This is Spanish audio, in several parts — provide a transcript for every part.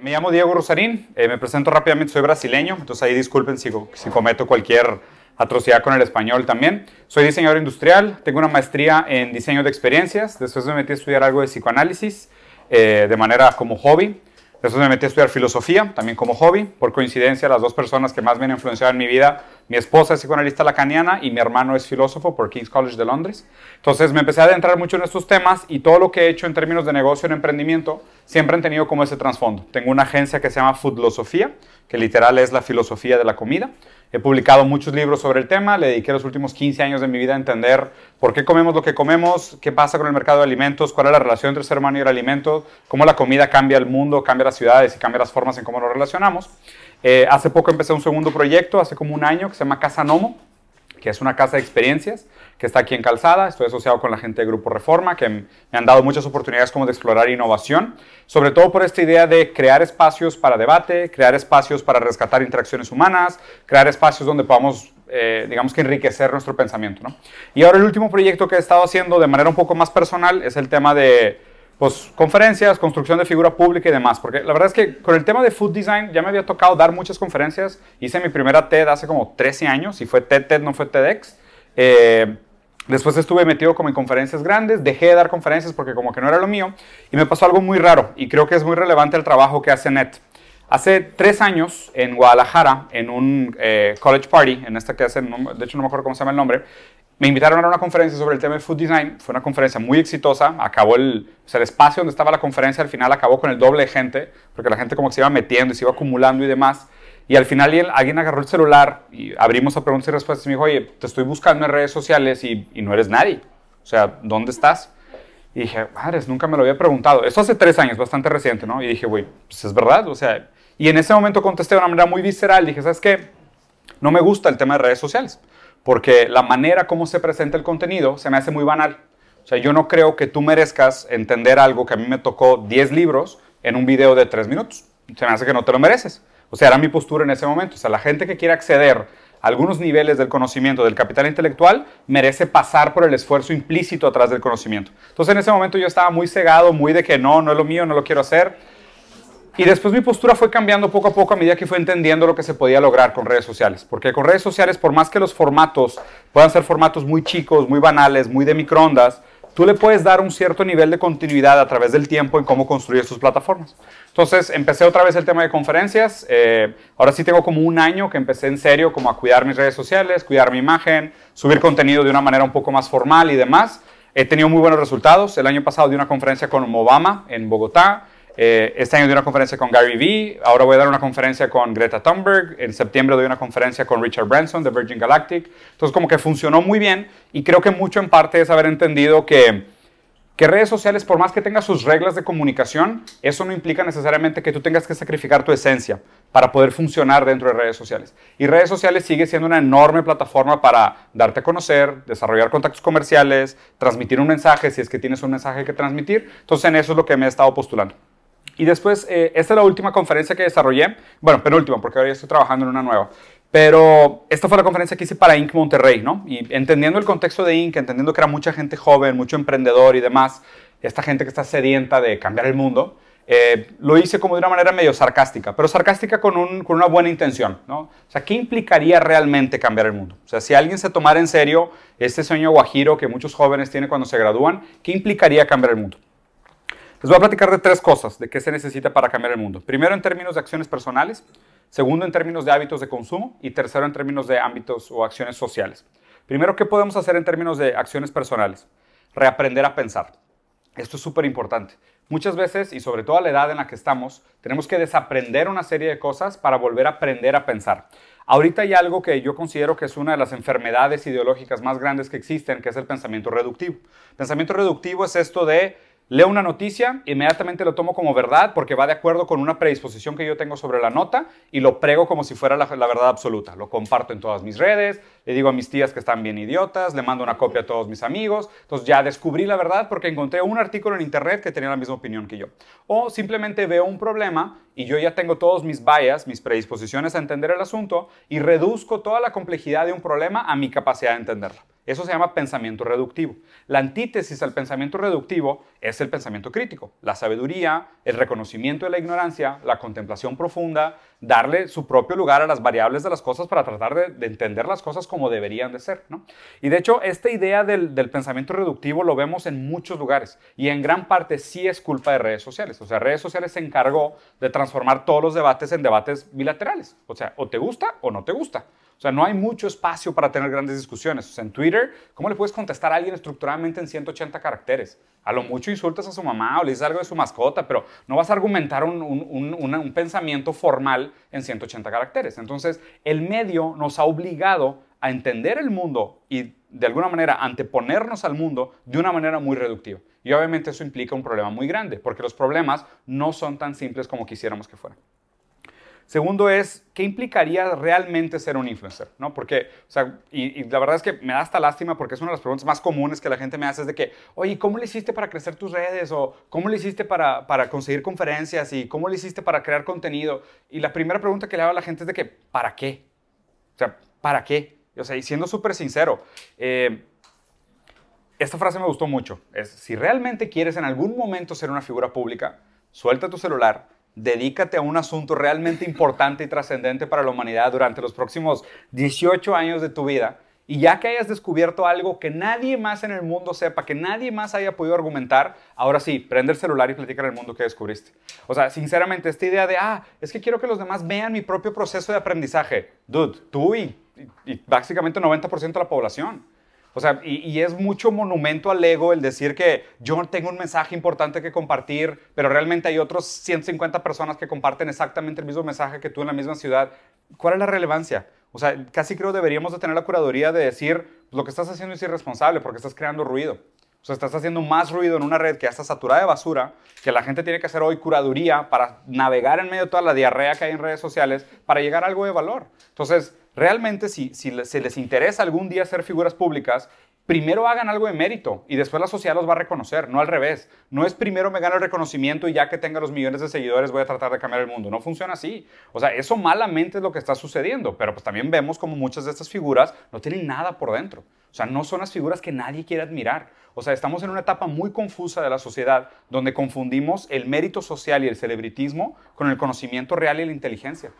Me llamo Diego Rosarín, eh, me presento rápidamente, soy brasileño, entonces ahí disculpen si, si, cometo cualquier atrocidad con el español también. Soy diseñador industrial, tengo una maestría en diseño de experiencias, después me metí a estudiar algo de psicoanálisis eh, de manera como hobby. Después me metí a estudiar filosofía, también como hobby. Por coincidencia, las dos personas que más me han influenciado en mi vida, mi esposa es psicoanalista lacaniana y mi hermano es filósofo por King's College de Londres. Entonces me empecé a adentrar mucho en estos temas y todo lo que he hecho en términos de negocio y emprendimiento siempre han tenido como ese trasfondo. Tengo una agencia que se llama Foodlosofía, que literal es la filosofía de la comida. He publicado muchos libros sobre el tema, le dediqué los últimos 15 años de mi vida a entender por qué comemos lo que comemos, qué pasa con el mercado de alimentos, cuál es la relación entre el ser humano y el alimento, cómo la comida cambia el mundo, cambia las ciudades y cambia las formas en cómo nos relacionamos. Eh, hace poco empecé un segundo proyecto, hace como un año, que se llama Casa Nomo, que es una casa de experiencias que está aquí en Calzada. Estoy asociado con la gente de Grupo Reforma, que me han dado muchas oportunidades como de explorar innovación, sobre todo por esta idea de crear espacios para debate, crear espacios para rescatar interacciones humanas, crear espacios donde podamos, eh, digamos que enriquecer nuestro pensamiento. ¿no? Y ahora el último proyecto que he estado haciendo de manera un poco más personal es el tema de pues, conferencias, construcción de figura pública y demás. Porque la verdad es que con el tema de food design ya me había tocado dar muchas conferencias. Hice mi primera TED hace como 13 años y fue TED, TED, no fue TEDx. Eh, Después estuve metido como en conferencias grandes, dejé de dar conferencias porque como que no era lo mío y me pasó algo muy raro y creo que es muy relevante el trabajo que hace NET. Hace tres años en Guadalajara, en un eh, college party, en esta que hacen, de hecho no me acuerdo cómo se llama el nombre, me invitaron a una conferencia sobre el tema de food design. Fue una conferencia muy exitosa. Acabó el, o sea, el espacio donde estaba la conferencia al final acabó con el doble de gente, porque la gente como que se iba metiendo y se iba acumulando y demás. Y al final alguien agarró el celular y abrimos a preguntas y respuestas y me dijo, oye, te estoy buscando en redes sociales y, no eres nadie. O sea, ¿dónde estás? Y dije, madres, nunca me lo había preguntado. Eso hace tres años, bastante reciente, ¿no? Y dije, güey, pues es verdad. O sea, y en ese momento contesté de una manera muy visceral. Dije, ¿sabes qué? No me gusta el tema de redes sociales. Porque la manera como se presenta el contenido se me hace muy banal. O sea, yo no creo que tú merezcas entender algo que a mí me tocó 10 libros en un video de 3 minutos. Se me hace que no te lo mereces. O sea, era mi postura en ese momento. O sea, la gente que quiere acceder a algunos niveles del conocimiento, del capital intelectual, merece pasar por el esfuerzo implícito atrás del conocimiento. Entonces, en ese momento yo estaba muy cegado, muy de que no, no es lo mío, no lo quiero hacer. Y después mi postura fue cambiando poco a poco a medida que fue entendiendo lo que se podía lograr con redes sociales. Porque con redes sociales, por más que los formatos puedan ser formatos muy chicos, muy banales, muy de microondas, tú le puedes dar un cierto nivel de continuidad a través del tiempo en cómo construir sus plataformas. Entonces empecé otra vez el tema de conferencias. Eh, ahora sí tengo como un año que empecé en serio como a cuidar mis redes sociales, cuidar mi imagen, subir contenido de una manera un poco más formal y demás. He tenido muy buenos resultados. El año pasado di una conferencia con Obama en Bogotá. Eh, este año doy una conferencia con Gary Vee, ahora voy a dar una conferencia con Greta Thunberg, en septiembre doy una conferencia con Richard Branson de Virgin Galactic. Entonces como que funcionó muy bien y creo que mucho en parte es haber entendido que, que redes sociales, por más que tenga sus reglas de comunicación, eso no implica necesariamente que tú tengas que sacrificar tu esencia para poder funcionar dentro de redes sociales. Y redes sociales sigue siendo una enorme plataforma para darte a conocer, desarrollar contactos comerciales, transmitir un mensaje si es que tienes un mensaje que transmitir. Entonces en eso es lo que me he estado postulando. Y después, eh, esta es la última conferencia que desarrollé. Bueno, penúltima, porque ahora ya estoy trabajando en una nueva. Pero esta fue la conferencia que hice para Inc. Monterrey, ¿no? Y entendiendo el contexto de Inc., entendiendo que era mucha gente joven, mucho emprendedor y demás, esta gente que está sedienta de cambiar el mundo, eh, lo hice como de una manera medio sarcástica, pero sarcástica con, con, una buena intención, ¿no? O sea, ¿qué implicaría realmente cambiar el mundo? O sea, si alguien se tomara en serio este sueño guajiro que muchos jóvenes tienen cuando se gradúan, ¿qué implicaría cambiar el mundo? Les voy a platicar de tres cosas de qué se necesita para cambiar el mundo. Primero en términos de acciones personales, segundo en términos de hábitos de consumo y tercero en términos de ámbitos o acciones sociales. Primero, ¿qué podemos hacer en términos de acciones personales? Reaprender a pensar. Esto es súper importante. Muchas veces, y sobre todo a la edad en la que estamos, tenemos que desaprender una serie de cosas para volver a aprender a pensar. Ahorita hay algo que yo considero que es una de las enfermedades ideológicas más grandes que existen, que es el pensamiento reductivo. Pensamiento reductivo es esto de Leo una noticia, inmediatamente lo tomo como verdad porque va de acuerdo con una predisposición que yo tengo sobre la nota y lo prego como si fuera la, verdad absoluta. Lo comparto en todas mis redes, le digo a mis tías que están bien idiotas, le mando una copia a todos mis amigos. Entonces ya descubrí la verdad porque encontré un artículo en internet que tenía la misma opinión que yo. O simplemente veo un problema y yo ya tengo todos mis bias, mis predisposiciones a entender el asunto y reduzco toda la complejidad de un problema a mi capacidad de entenderlo. Eso se llama pensamiento reductivo. La antítesis al pensamiento reductivo es el pensamiento crítico, la sabiduría, el reconocimiento de la ignorancia, la contemplación profunda, darle su propio lugar a las variables de las cosas para tratar de, entender las cosas como deberían de ser. Y de hecho, esta idea del, del, pensamiento reductivo lo vemos en muchos lugares y en gran parte sí es culpa de redes sociales. O sea, redes sociales se encargó de transformar todos los debates en debates bilaterales. O sea, o te gusta o no te gusta. O sea, no hay mucho espacio para tener grandes discusiones. O sea, en Twitter, ¿cómo le puedes contestar a alguien estructuralmente en 180 caracteres? A lo mucho insultas a su mamá o le dices algo de su mascota, pero no vas a argumentar un, un pensamiento formal en 180 caracteres. Entonces, el medio nos ha obligado a entender el mundo y de alguna manera anteponernos al mundo de una manera muy reductiva. Y obviamente eso implica un problema muy grande, porque los problemas no son tan simples como quisiéramos que fueran. Segundo es, ¿qué implicaría realmente ser un influencer? ¿No? Porque, o sea, y, la verdad es que me da hasta lástima porque es una de las preguntas más comunes que la gente me hace es de que, oye, ¿cómo le hiciste para crecer tus redes? O ¿cómo le hiciste para, para conseguir conferencias? ¿Y cómo le hiciste para crear contenido? Y la primera pregunta que le hago a la gente es de que, ¿para qué? O sea, ¿para qué? O sea, y siendo súper sincero, eh, esta frase me gustó mucho. Es, si realmente quieres en algún momento ser una figura pública, suelta tu celular, dedícate a un asunto realmente importante y trascendente para la humanidad durante los próximos 18 años de tu vida. Y ya que hayas descubierto algo que nadie más en el mundo sepa, que nadie más haya podido argumentar, ahora sí, prende el celular y platica en el mundo que descubriste. O sea, sinceramente, esta idea de, ah, es que quiero que los demás vean mi propio proceso de aprendizaje. Dude, tú y, y básicamente 90% de la población. O sea, y, es mucho monumento al ego el decir que yo tengo un mensaje importante que compartir, pero realmente hay otros 150 personas que comparten exactamente el mismo mensaje que tú en la misma ciudad. ¿Cuál es la relevancia? O sea, casi creo deberíamos de tener la curaduría de decir, lo que estás haciendo es irresponsable porque estás creando ruido. O sea, estás haciendo más ruido en una red que ya está saturada de basura, que la gente tiene que hacer hoy curaduría para navegar en medio de toda la diarrea que hay en redes sociales para llegar a algo de valor. Entonces, realmente si, se les interesa algún día ser figuras públicas, primero hagan algo de mérito y después la sociedad los va a reconocer, no al revés. No es primero me gano el reconocimiento y ya que tenga los millones de seguidores voy a tratar de cambiar el mundo. No funciona así. O sea, eso malamente es lo que está sucediendo, pero pues también vemos como muchas de estas figuras no tienen nada por dentro. O sea, no son las figuras que nadie quiere admirar. O sea, estamos en una etapa muy confusa de la sociedad donde confundimos el mérito social y el celebritismo con el conocimiento real y la inteligencia.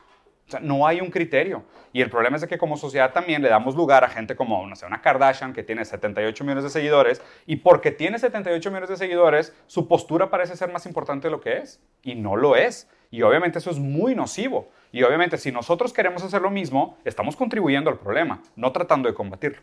O sea, no hay un criterio. Y el problema es que como sociedad también le damos lugar a gente como, no sé, una Kardashian que tiene 78 millones de seguidores y porque tiene 78 millones de seguidores, su postura parece ser más importante de lo que es. Y no lo es. Y obviamente eso es muy nocivo. Y obviamente si nosotros queremos hacer lo mismo, estamos contribuyendo al problema, no tratando de combatirlo.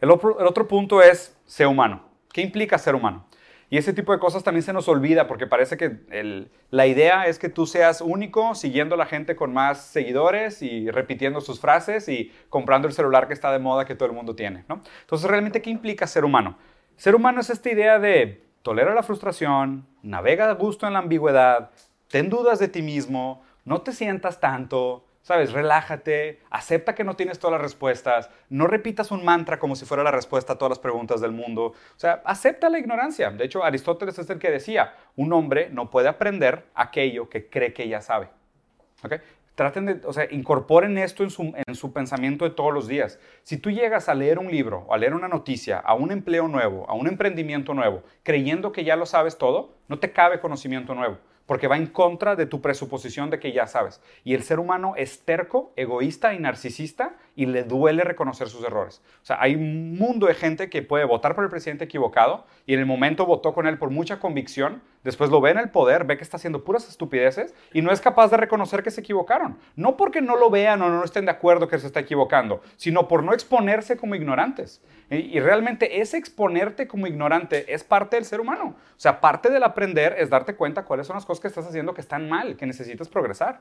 El otro, el otro punto es ser humano. ¿Qué implica ser humano? Y ese tipo de cosas también se nos olvida porque parece que la idea es que tú seas único, siguiendo a la gente con más seguidores y repitiendo sus frases y comprando el celular que está de moda que todo el mundo tiene. ¿no? Entonces, ¿realmente qué implica ser humano? Ser humano es esta idea de tolera la frustración, navega a gusto en la ambigüedad, ten dudas de ti mismo, no te sientas tanto, ¿Sabes? Relájate, acepta que no tienes todas las respuestas, no repitas un mantra como si fuera la respuesta a todas las preguntas del mundo. O sea, acepta la ignorancia. De hecho, Aristóteles es el que decía, un hombre no puede aprender aquello que cree que ya sabe. ¿Okay? Traten de, o sea, incorporen esto en su, en su pensamiento de todos los días. Si tú llegas a leer un libro, o a leer una noticia, a un empleo nuevo, a un emprendimiento nuevo, creyendo que ya lo sabes todo, no te cabe conocimiento nuevo porque va en contra de tu presuposición de que ya sabes. Y el ser humano es terco, egoísta y narcisista y le duele reconocer sus errores. O sea, hay un mundo de gente que puede votar por el presidente equivocado y en el momento votó con él por mucha convicción, después lo ve en el poder, ve que está haciendo puras estupideces y no es capaz de reconocer que se equivocaron. No porque no lo vean o no estén de acuerdo que se está equivocando, sino por no exponerse como ignorantes. Y, realmente ese exponerte como ignorante es parte del ser humano. O sea, parte del aprender es darte cuenta cuáles son las cosas que estás haciendo que están mal, que necesitas progresar.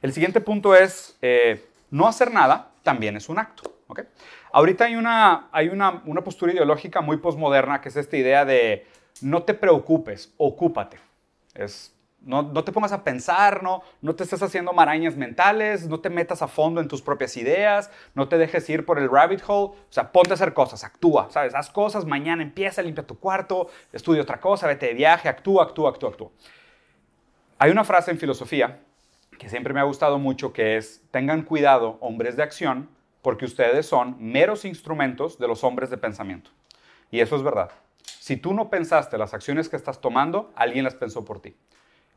El siguiente punto es, eh, no hacer nada también es un acto. ¿okay? Ahorita hay, una, hay una, una postura ideológica muy posmoderna que es esta idea de no te preocupes, ocúpate. Es no, te pongas a pensar, no, no te estés haciendo marañas mentales, no te metas a fondo en tus propias ideas, no te dejes ir por el rabbit hole, o sea, ponte a hacer cosas, actúa, ¿sabes? Haz cosas, mañana empieza, limpia tu cuarto, estudia otra cosa, vete de viaje, actúa, actúa, actúa, actúa. Hay una frase en filosofía que siempre me ha gustado mucho que es, tengan cuidado, hombres de acción, porque ustedes son meros instrumentos de los hombres de pensamiento. Y eso es verdad. Si tú no pensaste las acciones que estás tomando, alguien las pensó por ti.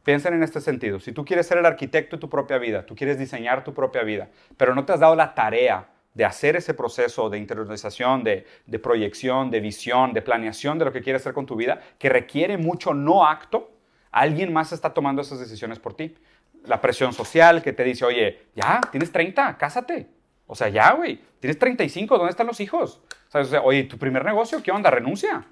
Piensen en este sentido. Si tú quieres ser el arquitecto de tu propia vida, tú quieres diseñar tu propia vida, pero no te has dado la tarea de hacer ese proceso de interiorización, de, de, proyección, de visión, de planeación de lo que quieres hacer con tu vida, que requiere mucho no acto, alguien más está tomando esas decisiones por ti. La presión social que te dice, oye, ya, tienes 30, cásate. O sea, ya, güey, tienes 35, ¿dónde están los hijos? O sea, oye, tu primer negocio, ¿qué onda? Renuncia.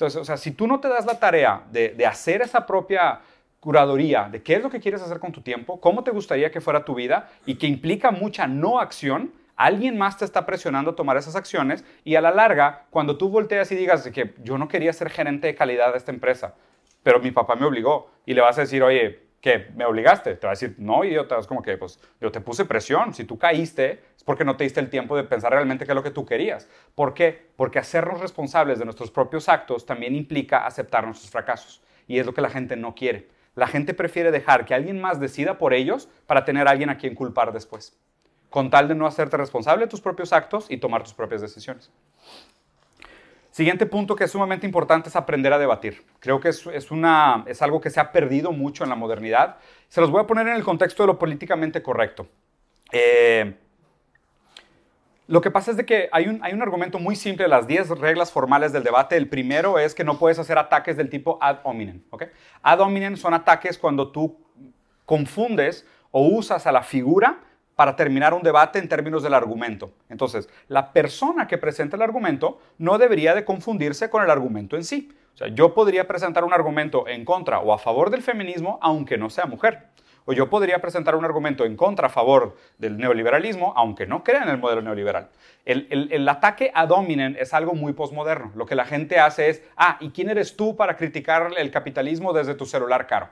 O sea, si tú no te das la tarea de, de hacer esa propia curaduría de qué es lo que quieres hacer con tu tiempo, cómo te gustaría que fuera tu vida y que implica mucha no acción, alguien más te está presionando a tomar esas acciones y a la larga, cuando tú volteas y digas que yo no quería ser gerente de calidad de esta empresa, pero mi papá me obligó y le vas a decir, oye, ¿qué? ¿Me obligaste? Te va a decir, no, idiota, es como que, pues, yo te puse presión. Si tú caíste, es porque no te diste el tiempo de pensar realmente qué es lo que tú querías. ¿Por qué? Porque hacernos responsables de nuestros propios actos también implica aceptar nuestros fracasos. Y es lo que la gente no quiere. La gente prefiere dejar que alguien más decida por ellos para tener a alguien a quien culpar después, con tal de no hacerte responsable de tus propios actos y tomar tus propias decisiones. Siguiente punto que es sumamente importante es aprender a debatir. Creo que es, es, una, es algo que se ha perdido mucho en la modernidad. Se los voy a poner en el contexto de lo políticamente correcto. Eh, lo que pasa es de que hay un, hay un argumento muy simple de las 10 reglas formales del debate. El primero es que no puedes hacer ataques del tipo ad hominem. ¿okay? Ad hominem son ataques cuando tú confundes o usas a la figura para terminar un debate en términos del argumento. Entonces, la persona que presenta el argumento no debería de confundirse con el argumento en sí. O sea, yo podría presentar un argumento en contra o a favor del feminismo aunque no sea mujer. O yo podría presentar un argumento en contra a favor del neoliberalismo, aunque no crea en el modelo neoliberal. El, ataque a dominen es algo muy posmoderno. Lo que la gente hace es, ah, ¿y quién eres tú para criticar el capitalismo desde tu celular caro?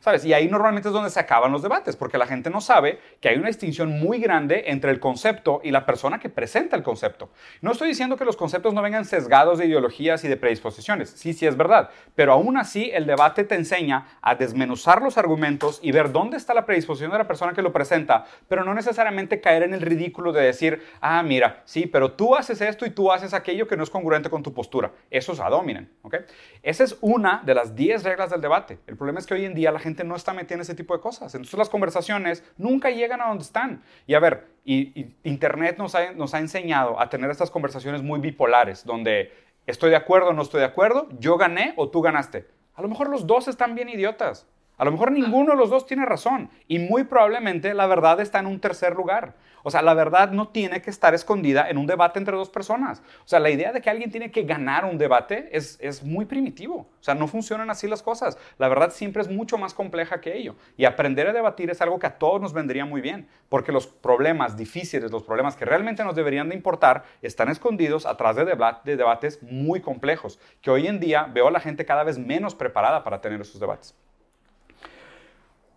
¿Sabes? Y ahí normalmente es donde se acaban los debates, porque la gente no sabe que hay una distinción muy grande entre el concepto y la persona que presenta el concepto. No estoy diciendo que los conceptos no vengan sesgados de ideologías y de predisposiciones, sí, sí es verdad, pero aún así el debate te enseña a desmenuzar los argumentos y ver dónde está la predisposición de la persona que lo presenta, pero no necesariamente caer en el ridículo de decir, ah, mira, sí, pero tú haces esto y tú haces aquello que no es congruente con tu postura. Eso es adominen, ¿ok? Esa es una de las 10 reglas del debate. El problema es que hoy en día la gente no está metida en ese tipo de cosas. Entonces las conversaciones nunca llegan a donde están. Y a ver, Internet nos ha, nos ha enseñado a tener estas conversaciones muy bipolares, donde estoy de acuerdo o no estoy de acuerdo, yo gané o tú ganaste. A lo mejor los dos están bien idiotas. A lo mejor ninguno de los dos tiene razón y muy probablemente la verdad está en un tercer lugar. O sea, la verdad no tiene que estar escondida en un debate entre dos personas. O sea, la idea de que alguien tiene que ganar un debate es, es muy primitivo. O sea, no funcionan así las cosas. La verdad siempre es mucho más compleja que ello. Y aprender a debatir es algo que a todos nos vendría muy bien, porque los problemas difíciles, los problemas que realmente nos deberían de importar, están escondidos atrás de, de debates muy complejos, que hoy en día veo a la gente cada vez menos preparada para tener esos debates.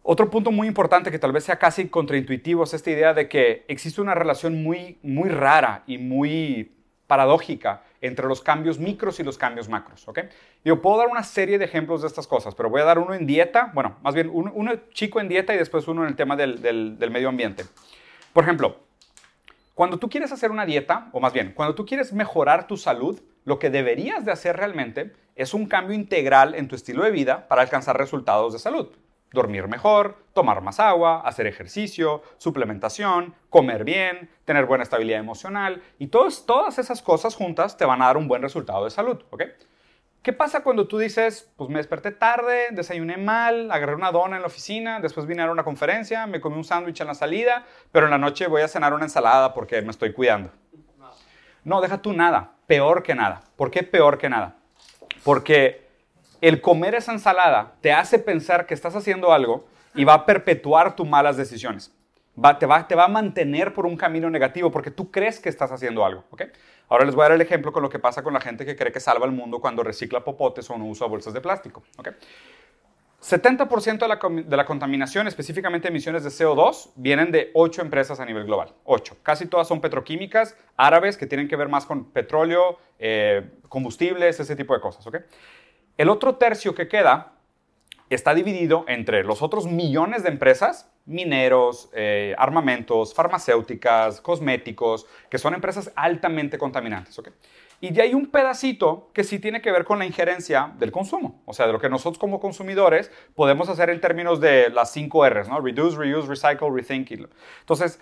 Otro punto muy importante que tal vez sea casi contraintuitivo es esta idea de que existe una relación muy, muy rara y muy paradójica entre los cambios micros y los cambios macros. Yo puedo dar una serie de ejemplos de estas cosas, pero voy a dar uno en dieta, bueno, más bien uno, chico en dieta y después uno en el tema del, del medio ambiente. Por ejemplo, cuando tú quieres hacer una dieta, o más bien, cuando tú quieres mejorar tu salud, lo que deberías de hacer realmente es un cambio integral en tu estilo de vida para alcanzar resultados de salud dormir mejor, tomar más agua, hacer ejercicio, suplementación, comer bien, tener buena estabilidad emocional y todas, todas esas cosas juntas te van a dar un buen resultado de salud, ¿ok? ¿Qué pasa cuando tú dices, pues me desperté tarde, desayuné mal, agarré una dona en la oficina, después vine a una conferencia, me comí un sándwich en la salida, pero en la noche voy a cenar una ensalada porque me estoy cuidando? No, deja tú nada, peor que nada. ¿Por qué peor que nada? Porque el comer esa ensalada te hace pensar que estás haciendo algo y va a perpetuar tus malas decisiones. te, va, te va a mantener por un camino negativo porque tú crees que estás haciendo algo. ¿okay? Ahora les voy a dar el ejemplo con lo que pasa con la gente que cree que salva el mundo cuando recicla popotes o no usa bolsas de plástico. ¿okay? 70% de la, de la, contaminación, específicamente emisiones de CO2, vienen de 8 empresas a nivel global. 8. Casi todas son petroquímicas, árabes, que tienen que ver más con petróleo, eh, combustibles, ese tipo de cosas. ¿okay? El otro tercio que queda está dividido entre los otros millones de empresas mineros, eh, armamentos, farmacéuticas, cosméticos, que son empresas altamente contaminantes. ¿okay? Y de ahí un pedacito que sí tiene que ver con la injerencia del consumo, o sea, de lo que nosotros como consumidores podemos hacer en términos de las cinco R's, ¿no? Reduce, reuse, recycle, rethink. Entonces,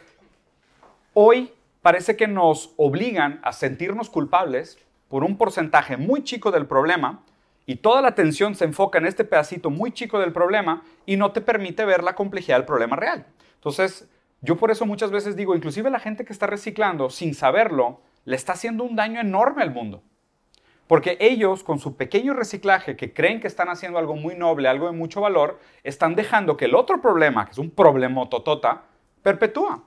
hoy parece que nos obligan a sentirnos culpables por un porcentaje muy chico del problema y toda la atención se enfoca en este pedacito muy chico del problema y no te permite ver la complejidad del problema real. Entonces, yo por eso muchas veces digo, inclusive la gente que está reciclando sin saberlo, le está haciendo un daño enorme al mundo. Porque ellos, con su pequeño reciclaje, que creen que están haciendo algo muy noble, algo de mucho valor, están dejando que el otro problema, que es un problema totota, perpetúa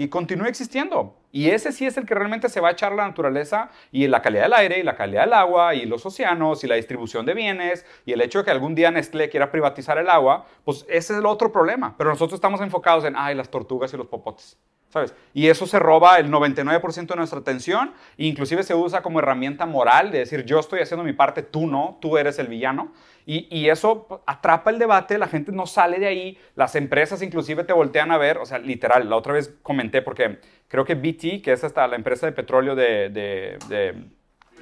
y continúe existiendo. Y ese sí es el que realmente se va a echar la naturaleza y la calidad del aire y la calidad del agua y los océanos y la distribución de bienes y el hecho de que algún día Nestlé quiera privatizar el agua, pues ese es el otro problema. Pero nosotros estamos enfocados en, ay, las tortugas y los popotes. ¿Sabes? Y eso se roba el 99% de nuestra atención e inclusive se usa como herramienta moral de decir yo estoy haciendo mi parte, tú no, tú eres el villano. Y, y, eso atrapa el debate, la gente no sale de ahí, las empresas inclusive te voltean a ver, o sea, literal, la otra vez comenté porque creo que BT, que es hasta la empresa de petróleo de, de,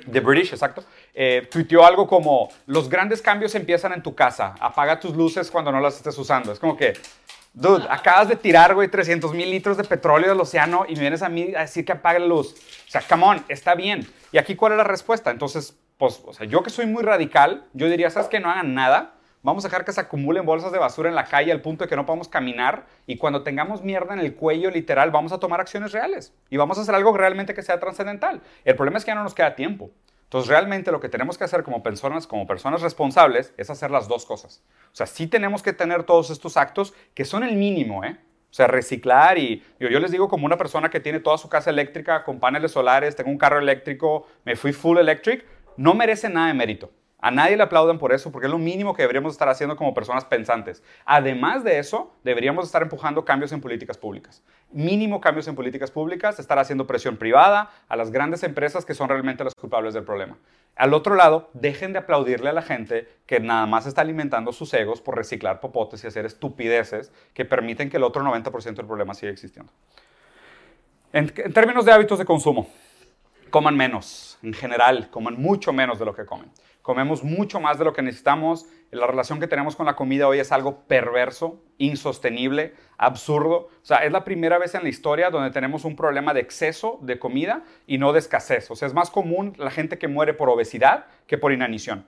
de British, exacto, eh, tuiteó algo como, los grandes cambios empiezan en tu casa, apaga tus luces cuando no las estés usando. Es como que, Dude, acabas de tirar, güey, 300 mil litros de petróleo del océano y me vienes a mí a decir que apague la luz. O sea, come on, está bien. ¿Y aquí cuál es la respuesta? Entonces, pues, o sea, yo que soy muy radical, yo diría, ¿sabes que No hagan nada. Vamos a dejar que se acumulen bolsas de basura en la calle al punto de que no podamos caminar y cuando tengamos mierda en el cuello, literal, vamos a tomar acciones reales y vamos a hacer algo realmente que sea trascendental. El problema es que ya no nos queda tiempo. Entonces, realmente lo que tenemos que hacer como personas, como personas responsables es hacer las dos cosas. O sea, sí tenemos que tener todos estos actos que son el mínimo, ¿eh? O sea, reciclar y yo, yo, les digo como una persona que tiene toda su casa eléctrica con paneles solares, tengo un carro eléctrico, me fui full electric, no merece nada de mérito. A nadie le aplaudan por eso, porque es lo mínimo que deberíamos estar haciendo como personas pensantes. Además de eso, deberíamos estar empujando cambios en políticas públicas. Mínimo cambios en políticas públicas, estar haciendo presión privada a las grandes empresas que son realmente las culpables del problema. Al otro lado, dejen de aplaudirle a la gente que nada más está alimentando sus egos por reciclar popotes y hacer estupideces que permiten que el otro 90% del problema siga existiendo. En, en términos de hábitos de consumo, coman menos, en general, coman mucho menos de lo que comen comemos mucho más de lo que necesitamos. La relación que tenemos con la comida hoy es algo perverso, insostenible, absurdo. O sea, es la primera vez en la historia donde tenemos un problema de exceso de comida y no de escasez. O sea, es más común la gente que muere por obesidad que por inanición.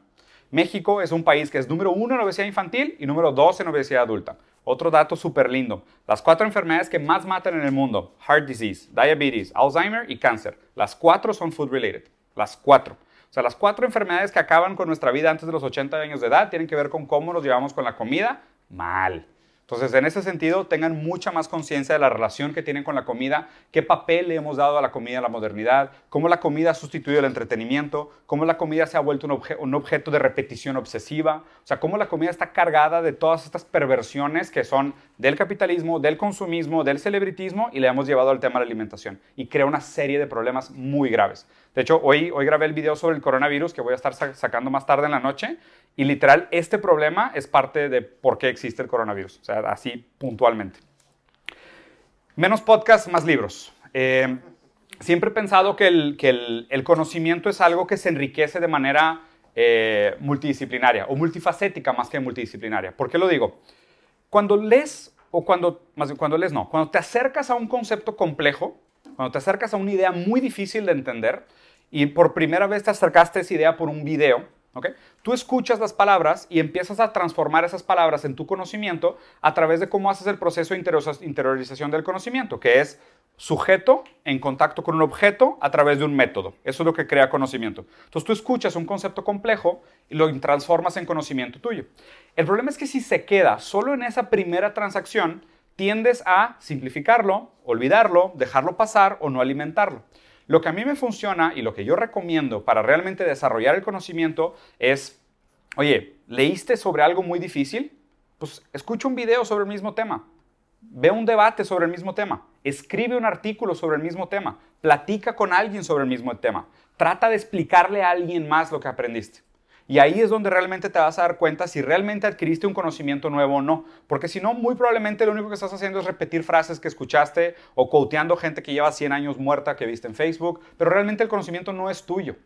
México es un país que es número uno en obesidad infantil y número dos en obesidad adulta. Otro dato súper lindo. Las cuatro enfermedades que más matan en el mundo, heart disease, diabetes, Alzheimer y cáncer, las cuatro son food related. Las cuatro. O sea, las cuatro enfermedades que acaban con nuestra vida antes de los 80 años de edad tienen que ver con cómo nos llevamos con la comida mal. Entonces, en ese sentido, tengan mucha más conciencia de la relación que tienen con la comida, qué papel le hemos dado a la comida en la modernidad, cómo la comida ha sustituido el entretenimiento, cómo la comida se ha vuelto un, objeto de repetición obsesiva, o sea, cómo la comida está cargada de todas estas perversiones que son del capitalismo, del consumismo, del celebritismo y le hemos llevado al tema de la alimentación y crea una serie de problemas muy graves. De hecho, hoy, hoy grabé el video sobre el coronavirus que voy a estar sacando más tarde en la noche y literal este problema es parte de por qué existe el coronavirus, o sea, así puntualmente. Menos podcast, más libros. Eh, siempre he pensado que, el, que el, conocimiento es algo que se enriquece de manera eh, multidisciplinaria o multifacética más que multidisciplinaria. ¿Por qué lo digo? Cuando lees, o cuando, más bien cuando lees no, cuando te acercas a un concepto complejo, cuando te acercas a una idea muy difícil de entender, y por primera vez te acercaste a esa idea por un video, ¿okay? tú escuchas las palabras y empiezas a transformar esas palabras en tu conocimiento a través de cómo haces el proceso de interiorización del conocimiento, que es sujeto en contacto con un objeto a través de un método. Eso es lo que crea conocimiento. Entonces tú escuchas un concepto complejo y lo transformas en conocimiento tuyo. El problema es que si se queda solo en esa primera transacción, tiendes a simplificarlo, olvidarlo, dejarlo pasar o no alimentarlo. Lo que a mí me funciona y lo que yo recomiendo para realmente desarrollar el conocimiento es, oye, ¿leíste sobre algo muy difícil? Pues escucha un video sobre el mismo tema, ve un debate sobre el mismo tema, escribe un artículo sobre el mismo tema, platica con alguien sobre el mismo tema, trata de explicarle a alguien más lo que aprendiste. Y ahí es donde realmente te vas a dar cuenta si realmente adquiriste un conocimiento nuevo o no. Porque si no, muy probablemente lo único que estás haciendo es repetir frases que escuchaste o coteando gente que lleva 100 años muerta que viste en Facebook, pero realmente el conocimiento no es tuyo.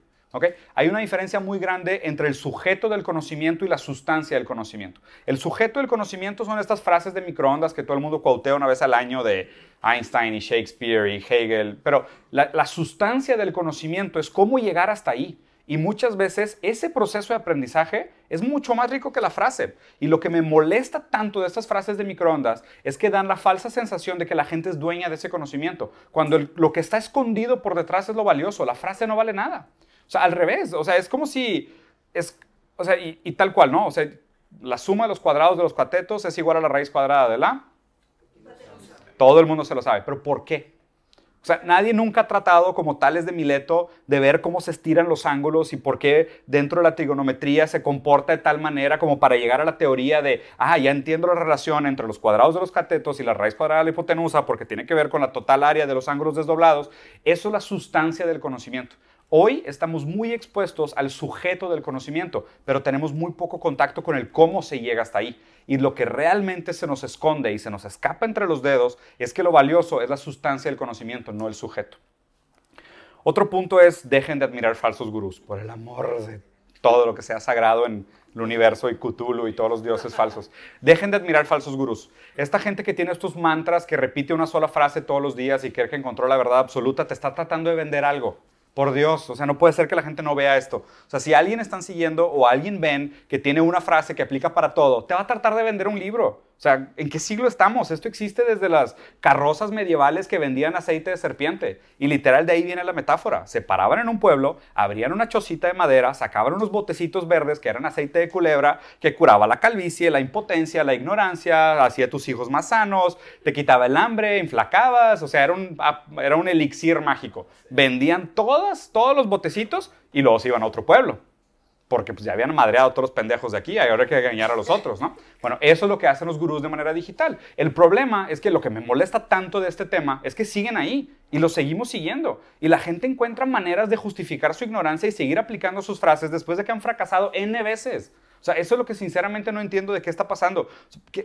Hay una diferencia muy grande entre el sujeto del conocimiento y la sustancia del conocimiento. El sujeto del conocimiento son estas frases de microondas que todo el mundo cuautea una vez al año de Einstein y Shakespeare y Hegel, pero la, la sustancia del conocimiento es cómo llegar hasta ahí. Y muchas veces ese proceso de aprendizaje es mucho más rico que la frase. Y lo que me molesta tanto de estas frases de microondas es que dan la falsa sensación de que la gente es dueña de ese conocimiento, cuando lo que está escondido por detrás es lo valioso. La frase no vale nada. O sea, al revés, o sea, es como si, es, o sea, y, tal cual, ¿no? O sea, la suma de los cuadrados de los catetos es igual a la raíz cuadrada de la... Todo el mundo se lo sabe, pero ¿por qué? O sea, nadie nunca ha tratado como tales de Mileto de ver cómo se estiran los ángulos y por qué dentro de la trigonometría se comporta de tal manera como para llegar a la teoría de, ah, ya entiendo la relación entre los cuadrados de los catetos y la raíz cuadrada de la hipotenusa porque tiene que ver con la total área de los ángulos desdoblados. Eso es la sustancia del conocimiento. Hoy estamos muy expuestos al sujeto del conocimiento, pero tenemos muy poco contacto con el cómo se llega hasta ahí. Y lo que realmente se nos esconde y se nos escapa entre los dedos es que lo valioso es la sustancia del conocimiento, no el sujeto. Otro punto es, dejen de admirar falsos gurús, por el amor de todo lo que sea sagrado en el universo y Cthulhu y todos los dioses falsos. Dejen de admirar falsos gurús. Esta gente que tiene estos mantras, que repite una sola frase todos los días y cree que encontró la verdad absoluta, te está tratando de vender algo. Por Dios, o sea, no puede ser que la gente no vea esto. O sea, si alguien están siguiendo o alguien ven que tiene una frase que aplica para todo, te va a tratar de vender un libro. O sea, ¿en qué siglo estamos? Esto existe desde las carrozas medievales que vendían aceite de serpiente. Y literal de ahí viene la metáfora. Se paraban en un pueblo, abrían una chocita de madera, sacaban unos botecitos verdes que eran aceite de culebra, que curaba la calvicie, la impotencia, la ignorancia, hacía tus hijos más sanos, te quitaba el hambre, inflacabas. O sea, era un, era un elixir mágico. Vendían todas, todos los botecitos y luego se iban a otro pueblo porque pues ya habían madreado a los pendejos de aquí y ahora hay que engañar a los otros, ¿no? Bueno, eso es lo que hacen los gurús de manera digital. El problema es que lo que me molesta tanto de este tema es que siguen ahí y lo seguimos siguiendo. Y la gente encuentra maneras de justificar su ignorancia y seguir aplicando sus frases después de que han fracasado N veces. O sea, eso es lo que sinceramente no entiendo de qué está pasando.